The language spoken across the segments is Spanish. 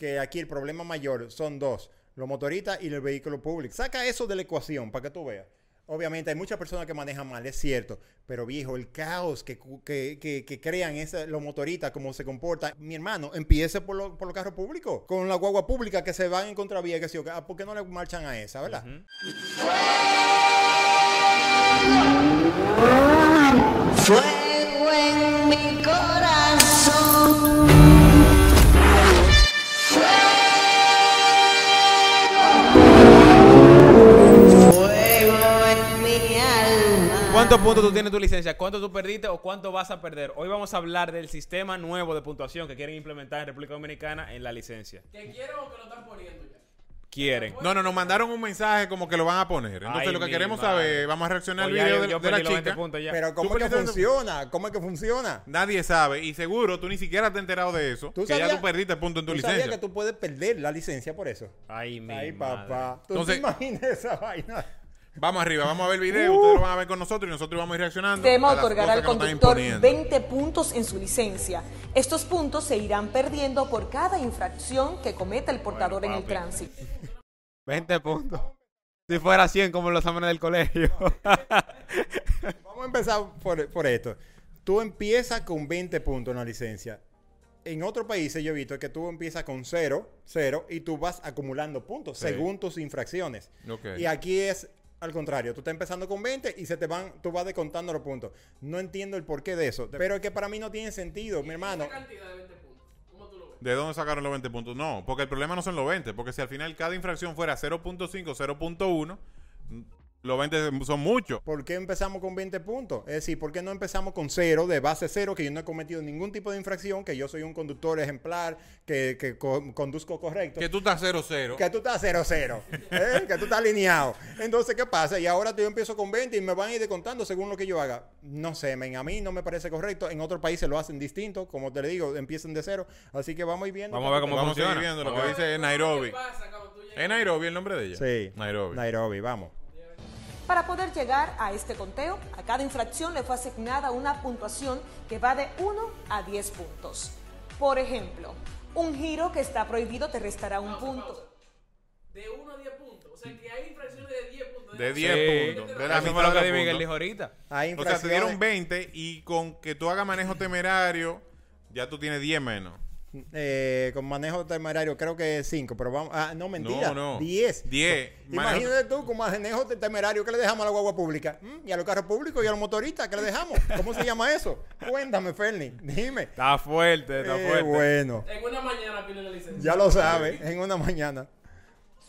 que aquí el problema mayor son dos, los motoristas y el vehículo público. Saca eso de la ecuación para que tú veas. Obviamente hay muchas personas que manejan mal, es cierto, pero viejo, el caos que, que, que- que crean esa- los motoristas, cómo se comportan. Mi hermano, empiece por, lo- por los carros públicos, con la guagua pública que se van en contravía, que sí, ah, ¿por qué no le marchan a esa, verdad? Fuego ¿Cuántos puntos tú tienes tu licencia? ¿Cuánto tú perdiste o cuánto vas a perder? Hoy vamos a hablar del sistema nuevo de puntuación que quieren implementar en República Dominicana en la licencia. Que quiero o que lo están poniendo ya. Quieren. No, no, nos mandaron un mensaje como que lo van a poner. Entonces Ay, lo que mi queremos madre. saber, vamos a reaccionar al video yo- de, yo de la perdí los 20 chica. puntos ya. Pero ¿cómo ¿Tú es que perdiste funciona? ¿Cómo es que funciona? Nadie sabe y seguro tú ni siquiera te has enterado de eso. ¿Tú que ya sabías- tú perdiste punto en tu ¿Tú sabías licencia. que tú puedes perder la licencia por eso? Ay, mi Ay, madre. papá. ¿Tú Entonces- te imaginas esa vaina? Vamos arriba, vamos a ver el video, ustedes lo van a ver con nosotros y nosotros vamos a ir reaccionando. Las otorgará al conductor imponiendo. 20 puntos en su licencia. Estos puntos se irán perdiendo por cada infracción que cometa el portador en el tránsito. 20 puntos. Si fuera 100 como los exámenes del colegio. Vamos a empezar por, por esto. Tú empiezas con 20 puntos en la licencia. En otros países yo he visto que tú empiezas con 0, 0 y tú vas acumulando puntos Sí. según tus infracciones. Y aquí es al contrario, tú estás empezando con 20 y se te van, tú vas descontando los puntos. No entiendo el porqué de eso, pero es que para mí no tiene sentido, mi hermano. Esa cantidad de 20 puntos. ¿Cómo tú lo ves? ¿De dónde sacaron los 20 puntos? No, porque el problema no son los 20, porque si al final cada infracción fuera 0.5, 0.1, los 20 son muchos. ¿Por qué empezamos con 20 puntos? Es decir, ¿por qué no empezamos con cero, de base cero, que yo no he cometido ningún tipo de infracción, que yo soy un conductor ejemplar, que, que co- conduzco correcto? Que tú estás 0-0. Que tú estás 0-0, ¿eh? que tú estás alineado. Entonces, ¿qué pasa? Y ahora yo empiezo con 20 y me van a ir descontando según lo que yo haga. No sé, men, a mí no me parece correcto. En otros países lo hacen distinto, como te le digo, empiezan de cero. Así que vamos a ir viendo. Vamos a ver cómo Vamos a seguir funciona. viendo lo que dice Nairobi. ¿Es Nairobi el nombre de ella? Sí. Nairobi. Nairobi, vamos. Para poder llegar a este conteo, a cada infracción le fue asignada una puntuación que va de 1 a 10 puntos. Por ejemplo, un giro que está prohibido te restará un punto. De 1 a 10 puntos. O sea que hay infracciones de 10 puntos. De Sí. 10 puntos. De la Eso fue lo que Miguel dijo ahorita. Hay O sea, te dieron 20 y con que tú hagas manejo temerario, ya tú tienes 10 menos. Eh, con manejo temerario, creo que 5, pero vamos. Ah, no, mentira. No, no. 10. 10. Imagínate tú con manejo te- temerario que le dejamos a la guagua pública. ¿Mm? Y a los carros públicos y a los motoristas que le dejamos. ¿Cómo se llama eso? Cuéntame, Ferni. Dime. Está fuerte, está Eh, fuerte. bueno. En una mañana pide la licencia. Ya lo sabes, en una mañana.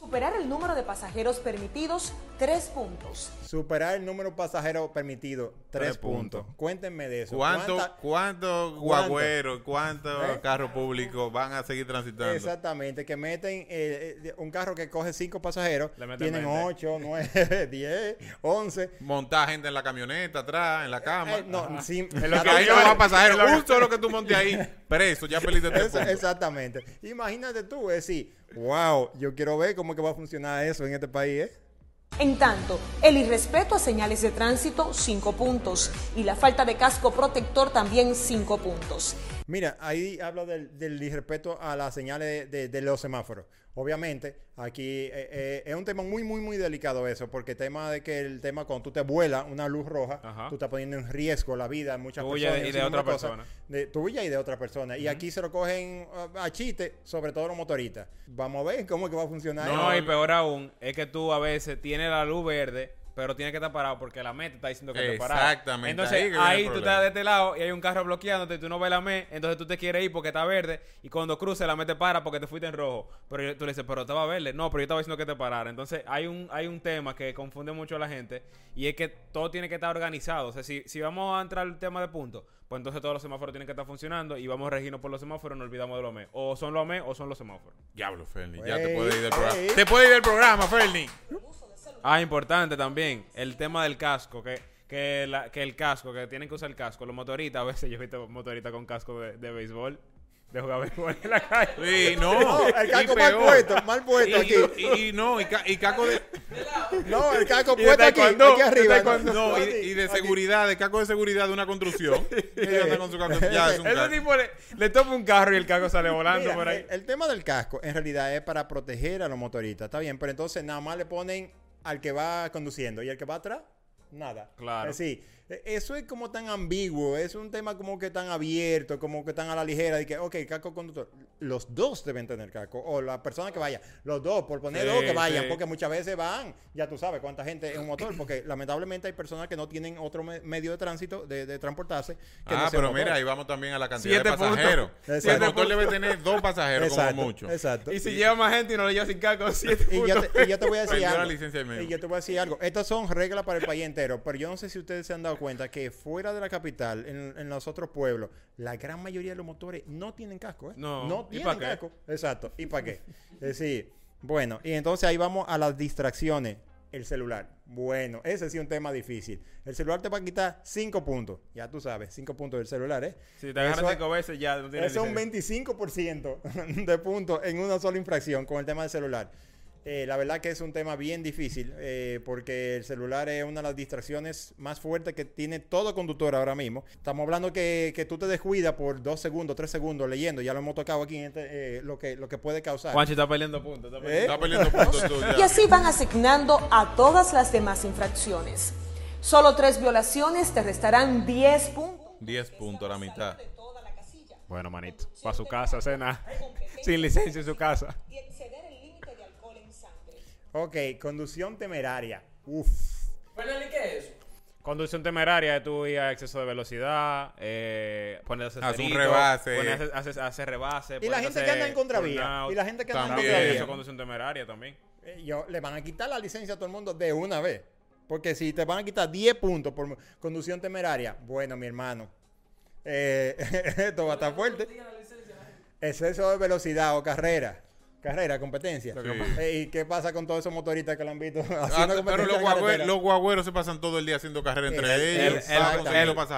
Superar el número de pasajeros permitidos, 3 puntos. Superar el número de pasajeros permitido, 3 Tres puntos. puntos. Cuéntenme de eso. ¿Cuántos ¿Cuánta- cuánto ¿Cuánto? guagüeros, cuántos ¿Eh? carros públicos van a seguir transitando? Exactamente, que meten eh, eh, un carro que coge 5 pasajeros, tienen 20. 8, 9, 10, 11. Montar gente en la camioneta atrás, en la cama. Eh, no, sí, En lo que ahí no va pasajeros. Un solo que tú montes ahí, preso, ya perdiste tres exactamente. Imagínate tú, es decir, wow, yo quiero ver cómo que va a funcionar eso en este país, ¿eh? En tanto, el irrespeto a señales de tránsito, 5 puntos. Y la falta de casco protector, también 5 puntos. Mira, ahí habla del, del irrespeto a las señales de, de los semáforos. Obviamente, aquí eh, eh, es un tema muy, muy, muy delicado eso, porque el tema de que el tema cuando tú te vuelas una luz roja, Ajá. tú estás poniendo en riesgo la vida de muchas Tuya personas. y de otra persona. De tuya y de otra persona. Y aquí se lo cogen a, chiste, sobre todo los motoristas. Vamos a ver cómo es que va a funcionar. No, y peor aún, es que tú a veces tienes la luz verde, pero tienes que estar parado porque la MET te está diciendo que esté parado. Exactamente, Entonces ahí ahí, tú estás de este lado y hay un carro bloqueándote y tú no ves la MET, entonces tú te quieres ir porque está verde y cuando cruce la MET te para porque te fuiste en rojo. Pero yo- tú le dices, pero estaba verde. No, pero yo estaba diciendo que te parara. Entonces hay un, hay un tema que confunde mucho a la gente y es que todo tiene que estar organizado. O sea, si, si vamos a entrar al tema de puntos, pues entonces todos los semáforos tienen que estar funcionando y vamos a regirnos por los semáforos, no olvidamos de los MET. O son los MET o son los semáforos. Diablo, Ferni, ya te puedes ir del programa. Te puedes ir del programa, Ferni. Ah, importante también, el tema del casco, que, que, la- que el casco, que tienen que usar el casco. Los motoristas, a veces yo he visto motoristas con casco de, de béisbol. de jugar béisbol en la calle. Sí, no. No, el y caco mal puesto, mal puesto Y- aquí. Y, y no, y, ca- y caco de. No, el caco de puesto aquí, aquí arriba. No, y, aquí, y de aquí. seguridad, de caco de seguridad de una construcción. Ellos andan con su caco. Ya, es un Ese tipo le, le topa un carro y el caco sale volando Mira, por ahí. el, el tema del casco en realidad es para proteger a los motoristas, está bien, pero entonces nada más le ponen al que va conduciendo y el que va atrás, nada. Claro. Es decir, eso es como tan ambiguo, es un tema como que tan abierto, como que tan a la ligera, de que, ok, casco conductor, los dos deben tener casco, o la persona que vaya, los dos, por poner Sí, dos que vayan, sí. porque muchas veces van, ya tú sabes cuánta gente en un motor, porque lamentablemente hay personas que no tienen otro me- medio de tránsito, de, de transportarse. Que Ah, no pero motor. mira, ahí vamos también a la cantidad Siete de pasajeros. El motor debe tener dos pasajeros Exacto, como mucho. Exacto. Y si lleva más gente y no le lleva sin caco, siete Y yo, te, y yo te voy a decir algo. Y yo te voy a decir algo. Estas son reglas para el país entero, pero yo no sé si ustedes se han dado cuenta que fuera de la capital, en, en los otros pueblos, la gran mayoría de los motores no tienen casco, ¿eh? No. No ¿Y tienen casco. Exacto. ¿Y para qué? Es decir, bueno, y entonces ahí vamos a las distracciones. El celular. Bueno, ese sí es un tema difícil. El celular te va a quitar 5 puntos. Ya tú sabes, 5 puntos del celular, ¿eh? Si te Eso- cinco veces ya no tienes eso es un licencia. 25% de puntos en una sola infracción con el tema del celular. Eh, la verdad que es un tema bien difícil eh, porque el celular es una de las distracciones más fuertes que tiene todo conductor ahora mismo. Estamos hablando que, que tú te descuidas por dos segundos, tres segundos leyendo, ya lo hemos tocado aquí, en este, eh, lo, que, lo que puede causar. Juanchi está perdiendo puntos. Está perdiendo. ¿Eh? Está perdiendo puntos tú ya. Y así van asignando a todas las demás infracciones. Solo tres violaciones te restarán 10 puntos. 10 puntos a la mitad. Bueno, manito. Para su casa, cena. Sin licencia en su casa. Ok, conducción temeraria. Uf. Fernández, ¿qué es eso? Conducción temeraria de tu ir a exceso de velocidad, eh, ponerse Hacer un rebase. ponerse- rebase. Y la gente que anda en contravía. Y la gente que anda en contravía. eso es conducción temeraria también. Eh, yo- le van a quitar la licencia a todo el mundo de una vez. Porque si te van a quitar 10 puntos por conducción temeraria, bueno, mi hermano, eh, esto va a estar fuerte. Exceso de velocidad o carrera. Carrera, competencia. Sí. Eh, ¿Y qué pasa con todos esos motoristas que lo han visto Ah, haciendo pero competencia los, en guagüe- carretera? los guagüeros se pasan todo el día haciendo carrera entre El- ellos.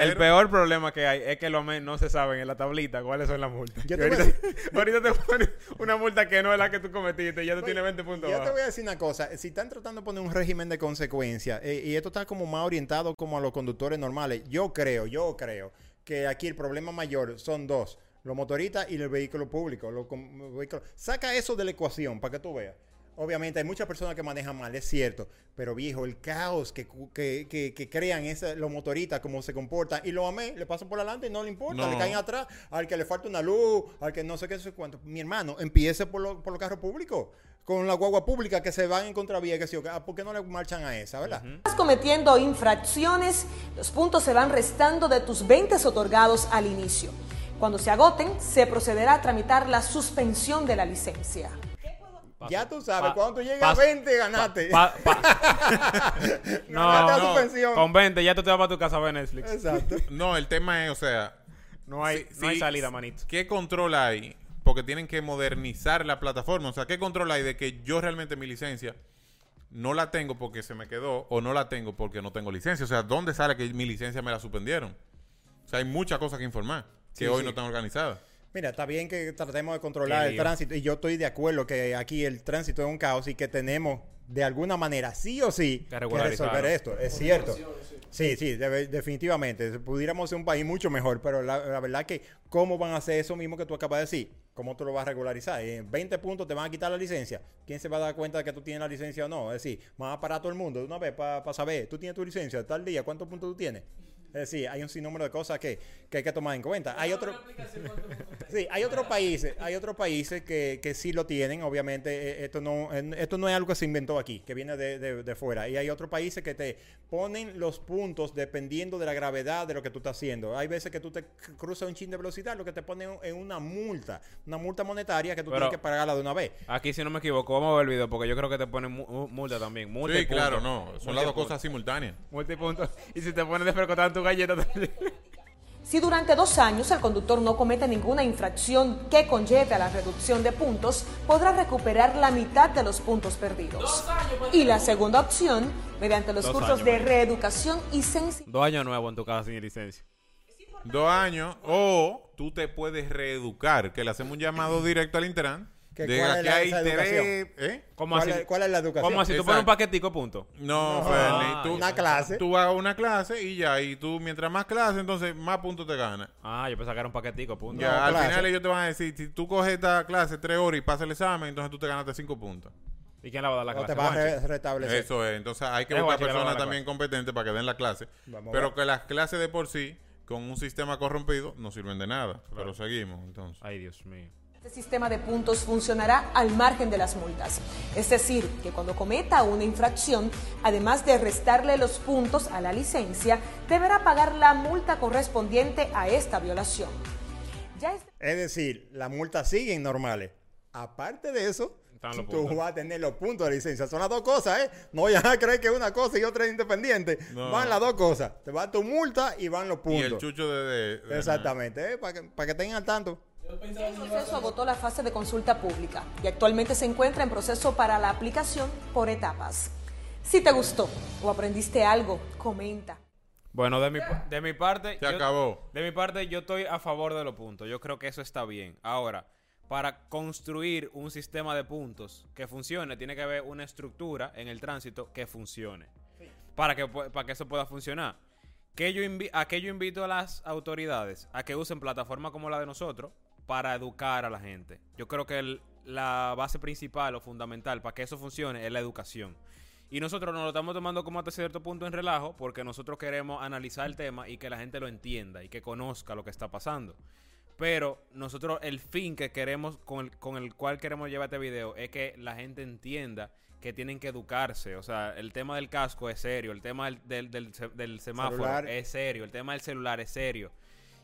El, peor problema que hay es que los men no se saben en la tablita cuáles son las multas. Yo te voy a ahorita, ahorita te ponen una multa que no es la que tú cometiste y ya tú tienes 20 puntos. Yo te voy a decir una cosa. Si están tratando de poner un régimen de consecuencia eh, y esto está como más orientado como a los conductores normales, yo creo, yo creo que aquí el problema mayor son dos. Los motoristas y el vehículo público. los com- vehículos. Saca eso de la ecuación para que tú veas. Obviamente hay muchas personas que manejan mal, es cierto. Pero viejo, el caos que, que, que- que crean ese- los motoristas, cómo se comportan. Y lo amé, le pasan por adelante y no le importa. No. Le caen atrás, al que le falta una luz, al que no sé qué, no sé cuánto. Mi hermano, empiece por, lo- por los carros públicos. Con la guagua pública que se van en contravía, que sí, o que, ah, ¿por qué no le marchan a esa, verdad? Estás cometiendo infracciones, los puntos se van restando de tus 20 otorgados al inicio. Cuando se agoten, se procederá a tramitar la suspensión de la licencia. Ya tú sabes, Pa- cuando tú llegas a 20, ganaste. Pa- pa- no, Ganaste no, con 20 ya tú te vas para tu casa a ver Netflix. Exacto. No, el tema es, o sea, No hay, Sí, no hay sí. salida, manito. ¿qué control hay? Porque tienen que modernizar la plataforma. O sea, ¿qué control hay de que yo realmente mi licencia no la tengo porque se me quedó o no la tengo porque no tengo licencia? O sea, ¿dónde sale que mi licencia me la suspendieron? O sea, hay muchas cosas que informar que Sí, hoy sí. no están organizadas. Mira, está bien que tratemos de controlar el tránsito y yo estoy de acuerdo que aquí el tránsito es un caos y que tenemos de alguna manera, sí o sí, Que resolver esto. Es cierto. Sí, sí, definitivamente. Pudiéramos ser un país mucho mejor, pero la, la verdad que cómo van a hacer eso mismo que tú acabas de decir, cómo tú lo vas a regularizar. En 20 puntos te van a quitar la licencia. ¿Quién se va a dar cuenta de que tú tienes la licencia o no? Es decir, van a parar a todo el mundo de una vez para saber, tú tienes tu licencia tal día, ¿cuántos puntos tú tienes? Es decir, hay un sinnúmero de cosas que, que hay que tomar en cuenta. Hay otro... Sí, hay otros países, hay otros países que, que sí lo tienen, obviamente eh, esto no, en- esto no es algo que se inventó aquí, que viene de, de- de fuera. Y hay otros países que te ponen los puntos dependiendo de la gravedad de lo que tú estás haciendo. Hay veces que tú te cruzas un chin de velocidad, lo que te ponen en una multa, una multa monetaria que tú Pero- tienes que pagarla de una vez. Aquí, si no me equivoco, vamos a ver el video porque yo creo que te ponen mu- mu- multa también. Multa y Sí, claro, no. Son Multa las dos cosas simultáneas. Multa y si te pones despercotar tu galleta también. Si durante dos años el conductor no comete ninguna infracción que conlleve a la reducción de puntos, podrá recuperar la mitad de los puntos perdidos. Pues. Y la segunda opción, mediante los Dos cursos años, de María. reeducación y sensibilización. Dos años nuevos en tu casa sin licencia. Dos años. O tú te puedes reeducar, que le hacemos un llamado directo al Intran. ¿Que de cuál es que la- hay esa tres- educación? ¿eh? ¿Cómo ¿Cuál, así? es, cuál es la educación? ¿Cómo así? Tú pones un paquetico, punto. No, No, Fernie, tú, una clase. Tú vas a una clase y ya, y tú mientras más clases, entonces más puntos te ganas. Ah, yo pensaba que era un paquetico, punto. Ya, No, al clase. final ellos te van a decir, si tú coges esta clase tres horas y pasas el examen, entonces tú te ganaste cinco puntos. ¿Y quién la va a dar la O clase? te vas a re- restablecer. Eso es, entonces hay que Es buscar guachi que le va a personas dar la también competentes para que den la clase. Vamos a pero ver. que las clases de por sí, con un sistema corrompido, no sirven de nada. Pero seguimos, entonces. Ay, Dios mío. Este sistema de puntos funcionará al margen de las multas. Es decir, que cuando cometa una infracción, además de restarle los puntos a la licencia, deberá pagar la multa correspondiente a esta violación. Ya este- Es decir, las multas siguen normales. Aparte de eso, tú puntos. vas a tener los puntos de licencia. Son las dos cosas, ¿eh? No vayan a creer que es una cosa y otra es independiente. No. Van las dos cosas. Te va tu multa y van los Y puntos. el chucho de... de- de- Exactamente, ¿eh? Para que, para que tengan al tanto. El proceso agotó la fase de consulta pública y actualmente se encuentra en proceso para la aplicación por etapas. Si te gustó o aprendiste algo, comenta. Bueno, de mi, de mi parte... Se acabó. De mi parte, yo estoy a favor de los puntos. Yo creo que eso está bien. Ahora, para construir un sistema de puntos que funcione, tiene que haber una estructura en el tránsito que funcione. Para, que, para que eso pueda funcionar. Que yo invi- ¿A qué yo invito a las autoridades? A que usen plataformas como la de nosotros para educar a la gente. Yo creo que el- la base principal o fundamental para que eso funcione es la educación. Y nosotros nos lo estamos tomando como hasta cierto punto en relajo porque nosotros queremos analizar el tema y que la gente lo entienda y que conozca lo que está pasando. Pero nosotros el fin que queremos, con el, con el cual queremos llevar este video, es que la gente entienda que tienen que educarse. O sea, el tema del casco es serio, el tema del, del, del se- del semáforo Celular. es serio, el tema del celular es serio.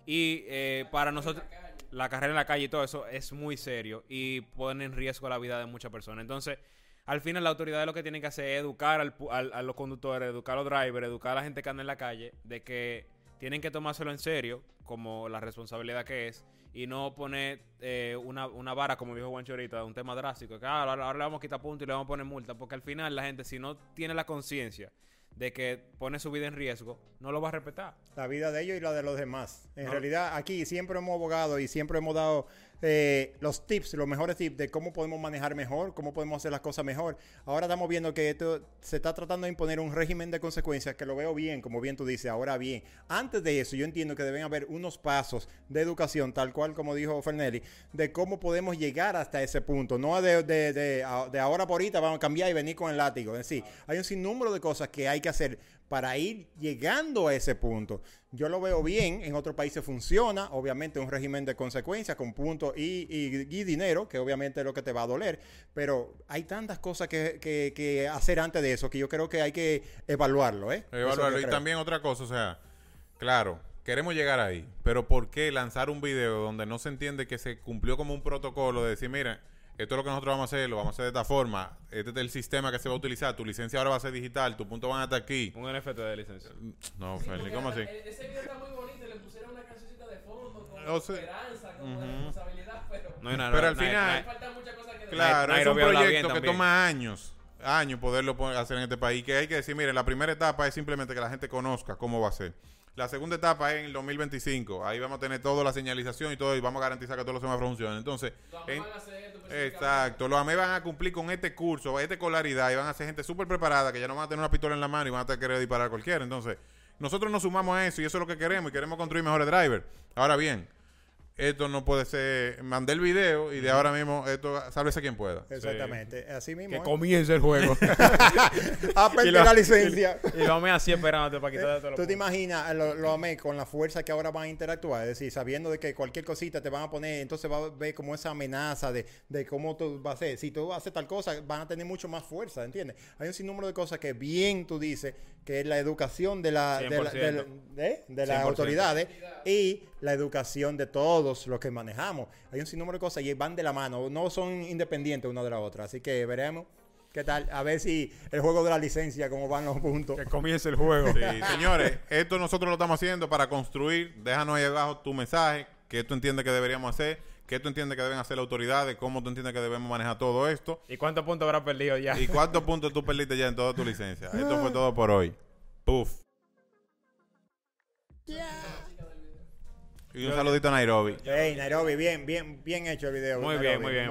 Y eh, para nosotros, la carrera en la calle y todo eso es muy serio y pone en riesgo la vida de muchas personas. Entonces, al final, la autoridad lo que tiene que hacer es educar al al- a los conductores, educar a los drivers, educar a la gente que anda en la calle de que tienen que tomárselo en serio, como la responsabilidad que es, y no poner eh, una, una vara, como dijo Juancho ahorita, un tema drástico, que ah, ahora, ahora le vamos a quitar puntos y le vamos a poner multa, porque al final la gente, si no tiene la conciencia de que pone su vida en riesgo, no lo va a respetar. La vida de ellos y la de los demás. En No. realidad, aquí siempre hemos abogado y siempre hemos dado eh, los tips, los mejores tips de cómo podemos manejar mejor, cómo podemos hacer las cosas mejor. Ahora estamos viendo que esto se está tratando de imponer un régimen de consecuencias que lo veo bien, como bien tú dices, ahora bien. Antes de eso, yo entiendo que deben haber unos pasos de educación, tal cual como dijo Fernelli, de cómo podemos llegar hasta ese punto. No de, de, de, de ahora por ahorita vamos a cambiar y venir con el látigo. Es decir, hay un sinnúmero de cosas que hay que hacer para ir llegando a ese punto. Yo lo veo bien, en otros países funciona, obviamente un régimen de consecuencias con puntos y, y- y dinero, que obviamente es lo que te va a doler, pero hay tantas cosas que, que- que hacer antes de eso que yo creo que hay que evaluarlo. ¿eh? Evaluarlo. Y creo. también otra cosa, o sea, claro, queremos llegar ahí, pero ¿por qué lanzar un video donde no se entiende que se cumplió como un protocolo de decir, mira, esto es lo que nosotros vamos a hacer, lo vamos a hacer de esta forma, este es el sistema que se va a utilizar, tu licencia ahora va a ser digital, tu punto van hasta aquí. Un NFT de licencia. No, Fernie, ¿cómo así? E- Ese video está muy bonito le pusieron una cancioncita de fondo con O sea, esperanza, como de responsabilidad, pero No hay nada. Pero no- al no hay- final- no hay- faltan muchas cosas que Claro, es un proyecto que también. toma años, años poderlo hacer en este país. Que hay que decir, mire, la primera etapa es simplemente que la gente conozca cómo va a ser. La segunda etapa es en el 2025. Ahí vamos a tener toda la señalización y todo, y vamos a garantizar que todos los semáforos funcionen. Entonces, Los en- van a hacer esto, pero exacto, los AME van a cumplir con este curso, esta escolaridad, y van a ser gente súper preparada, que ya no van a tener una pistola en la mano y van a querer disparar a cualquiera. Entonces, nosotros nos sumamos a eso y eso es lo que queremos y queremos construir mejores drivers. Ahora bien, esto no puede ser, mandé el video y de ahora mismo esto, sálvese quien pueda. Exactamente, así mismo. Que ¿eh? comience el juego. Y lo- la licencia. y lo me así esperándote para quitar de todos ¿Tú te imaginas, lo, lo amé, con la fuerza que ahora van a interactuar? Es decir, sabiendo de que cualquier cosita te van a poner, entonces va a ver como esa amenaza de, de cómo tú vas a hacer. Si tú haces tal cosa, van a tener mucho más fuerza, ¿entiendes? Hay un sinnúmero de cosas que bien tú dices, que es la educación de, la, de, la- de la- 100%. de- de las 100%. autoridades y la educación de todos los que manejamos. Hay un sinnúmero de cosas y van de la mano, no son independientes una de la otra. Así que veremos. ¿Qué tal? A ver si el juego de la licencia, cómo van los puntos. Que comience el juego. Sí, señores, esto nosotros lo estamos haciendo para construir. Déjanos ahí abajo tu mensaje, que tú entiendes que deberíamos hacer, que tú entiendes que deben hacer las autoridades, cómo tú entiendes que debemos manejar todo esto. ¿Y cuántos puntos habrá perdido ya? ¿Y cuántos puntos tú perdiste ya en toda tu licencia? Esto fue todo por hoy. Puf. Y un saludito a Nairobi. Hey, Nairobi, bien, bien, bien hecho el video. Muy bien, muy bien.